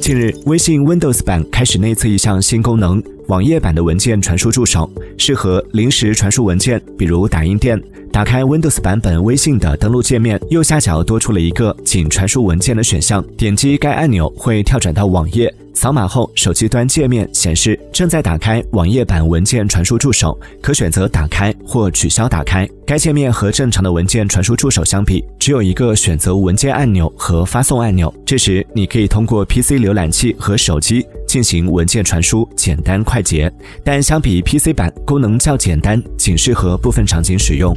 近日，微信 Windows 版开始内测一项新功能——网页版的文件传输助手，适合临时传输文件，比如打印店。打开 Windows 版本微信的登录界面，右下角多出了一个“仅传输文件”的选项，点击该按钮会跳转到网页。扫码后，手机端界面显示正在打开网页版文件传输助手，可选择打开或取消打开。该界面和正常的文件传输助手相比，只有一个选择文件按钮和发送按钮。这时，你可以通过 PC 浏览器和手机进行文件传输，简单快捷。但相比 PC 版，功能较简单，仅适合部分场景使用。